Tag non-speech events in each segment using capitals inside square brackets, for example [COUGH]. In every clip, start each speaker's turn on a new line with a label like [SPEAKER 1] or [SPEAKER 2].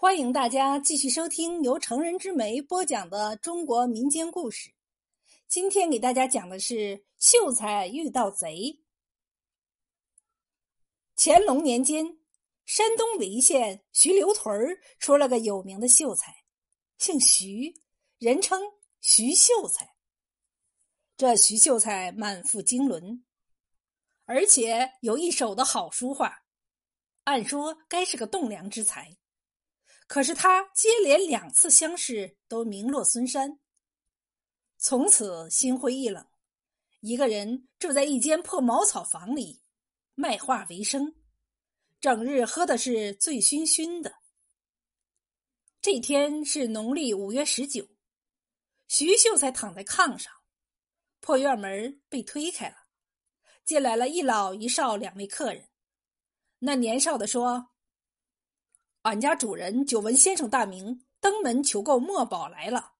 [SPEAKER 1] 欢迎大家继续收听由成人之美播讲的中国民间故事。今天给大家讲的是秀才遇到贼。乾隆年间，山东潍县徐刘屯儿出了个有名的秀才，姓徐，人称徐秀才。这徐秀才满腹经纶，而且有一手的好书画，按说该是个栋梁之才。可是他接连两次乡试都名落孙山，从此心灰意冷，一个人住在一间破茅草房里，卖画为生，整日喝的是醉醺醺的。这天是农历五月十九，徐秀才躺在炕上，破院门被推开了，进来了一老一少两位客人。那年少的说。俺家主人久闻先生大名，登门求购墨宝来了。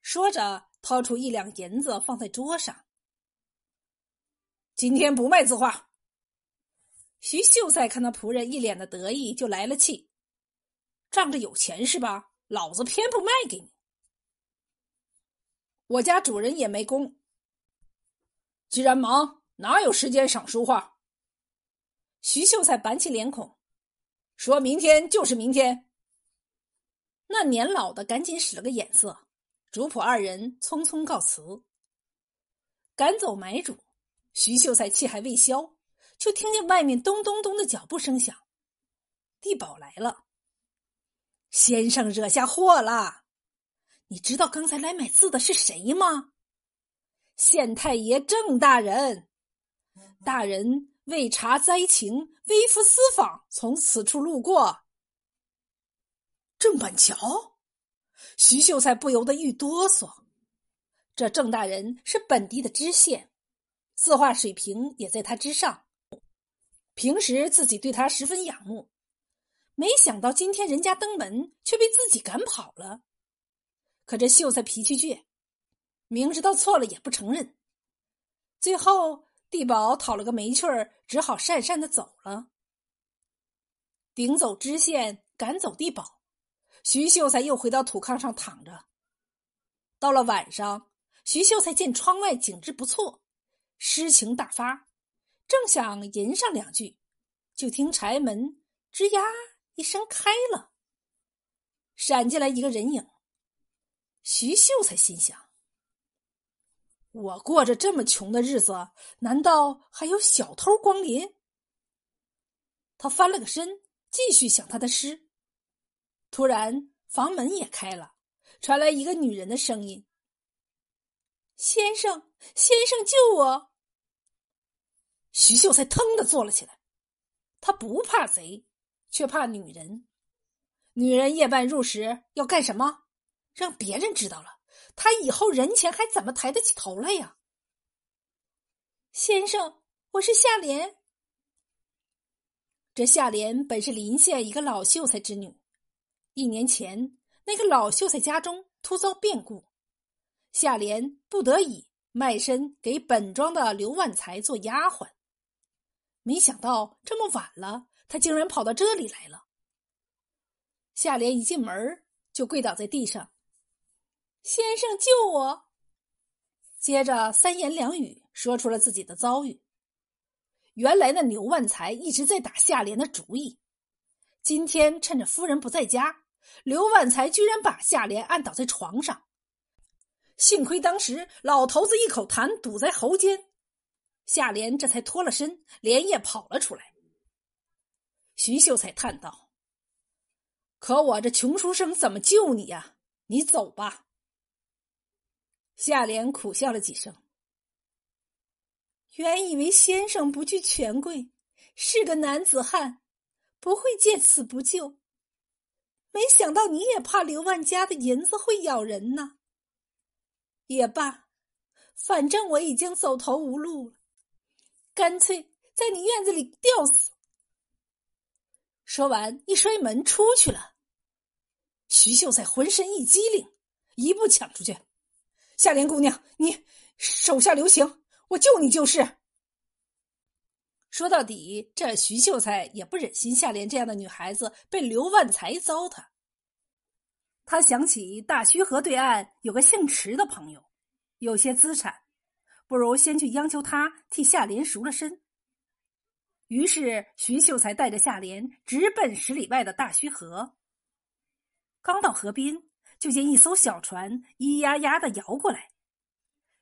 [SPEAKER 1] 说着，掏出一两银子放在桌上。今天不卖字画。徐秀才看到仆人一脸的得意，就来了气。仗着有钱是吧？老子偏不卖给你。我家主人也没工，既然忙，哪有时间赏书画？徐秀才板起脸孔。说明天就是明天。那年老的赶紧使了个眼色，主仆二人匆匆告辞，赶走买主。徐秀才气还未消，就听见外面咚咚咚的脚步声响，地保来了。先生惹下祸了，你知道刚才来买字的是谁吗？县太爷郑大人，大人。为查灾情，微服私访，从此处路过。郑板桥，徐秀才不由得一哆嗦。这郑大人是本地的知县，字画水平也在他之上。平时自己对他十分仰慕，没想到今天人家登门，却被自己赶跑了。可这秀才脾气倔，明知道错了也不承认，最后。地保讨了个没趣儿，只好讪讪的走了。顶走知县，赶走地保，徐秀才又回到土炕上躺着。到了晚上，徐秀才见窗外景致不错，诗情大发，正想吟上两句，就听柴门吱呀一声开了，闪进来一个人影。徐秀才心想。我过着这么穷的日子，难道还有小偷光临？他翻了个身，继续想他的诗。突然，房门也开了，传来一个女人的声音：“先生，先生，救我！”徐秀才腾的坐了起来。他不怕贼，却怕女人。女人夜半入时要干什么？让别人知道了。他以后人前还怎么抬得起头来呀？先生，我是夏莲。这夏莲本是临县一个老秀才之女。一年前，那个老秀才家中突遭变故，夏莲不得已卖身给本庄的刘万才做丫鬟。没想到这么晚了，他竟然跑到这里来了。夏莲一进门就跪倒在地上。先生救我！接着三言两语说出了自己的遭遇。原来那刘万才一直在打夏莲的主意，今天趁着夫人不在家，刘万才居然把夏莲按倒在床上。幸亏当时老头子一口痰堵在喉间，夏莲这才脱了身，连夜跑了出来。徐秀才叹道：“可我这穷书生怎么救你呀？你走吧。”夏莲苦笑了几声，原以为先生不惧权贵，是个男子汉，不会见死不救。没想到你也怕刘万家的银子会咬人呢。也罢，反正我已经走投无路了，干脆在你院子里吊死。说完，一摔门出去了。徐秀才浑身一激灵，一步抢出去。夏莲姑娘，你手下留情，我救你就是。说到底，这徐秀才也不忍心夏莲这样的女孩子被刘万才糟蹋。他想起大须河对岸有个姓池的朋友，有些资产，不如先去央求他替夏莲赎了身。于是徐秀才带着夏莲直奔十里外的大须河。刚到河边，就见一艘小船咿呀呀的摇过来。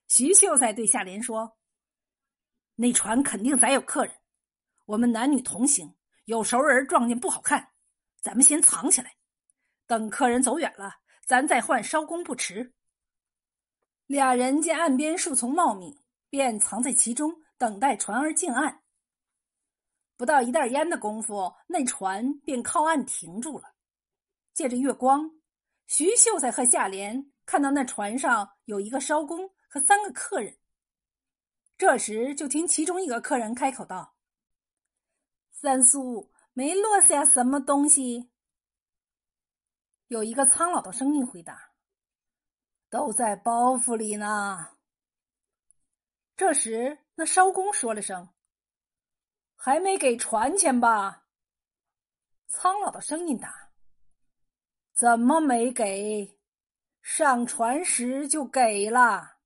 [SPEAKER 1] 徐秀才对夏莲说：“那船肯定载有客人，我们男女同行，有熟人撞见不好看，咱们先藏起来。”等客人走远了，咱再换艄公不迟。俩人见岸边树丛茂密，便藏在其中，等待船儿进岸。不到一袋烟的功夫，那船便靠岸停住了。借着月光，徐秀才和夏莲看到那船上有一个艄公和三个客人。这时，就听其中一个客人开口道：“三叔，没落下什么东西。”有一个苍老的声音回答：“都在包袱里呢。”这时，那艄公说了声：“还没给船钱吧？”苍老的声音答：“怎么没给？上船时就给了。”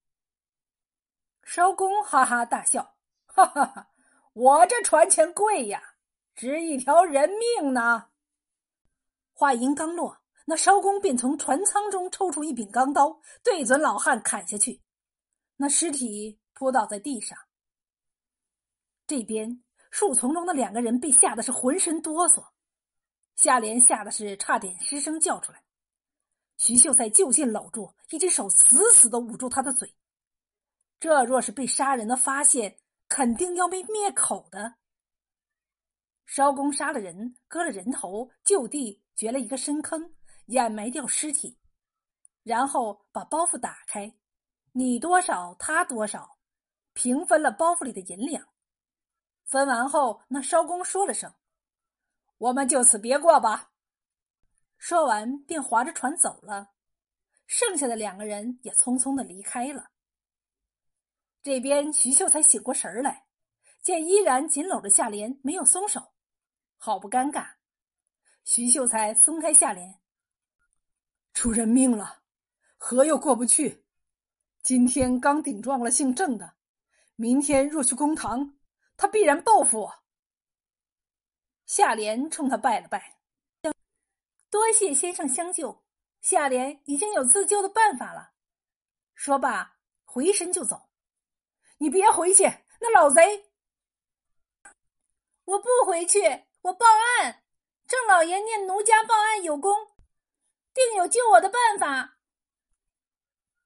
[SPEAKER 1] 艄公哈哈大笑：“ [LAUGHS] 哈哈哈，我这船钱贵呀，值一条人命呢。”话音刚落。那艄公便从船舱中抽出一柄钢刀，对准老汉砍下去，那尸体扑倒在地上。这边树丛中的两个人被吓得是浑身哆嗦，夏莲吓得是差点失声叫出来。徐秀才就近搂住，一只手死死的捂住他的嘴。这若是被杀人的发现，肯定要被灭口的。艄公杀了人，割了人头，就地掘了一个深坑。掩埋掉尸体，然后把包袱打开，你多少他多少，平分了包袱里的银两。分完后，那艄公说了声：“我们就此别过吧。”说完便划着船走了。剩下的两个人也匆匆的离开了。这边徐秀才醒过神来，见依然紧搂着夏莲，没有松手，好不尴尬。徐秀才松开夏莲。出人命了，河又过不去。今天刚顶撞了姓郑的，明天若去公堂，他必然报复我。夏莲冲他拜了拜，多谢先生相救。夏莲已经有自救的办法了。说罢，回身就走。你别回去，那老贼！我不回去，我报案。郑老爷念奴家报案有功。定有救我的办法。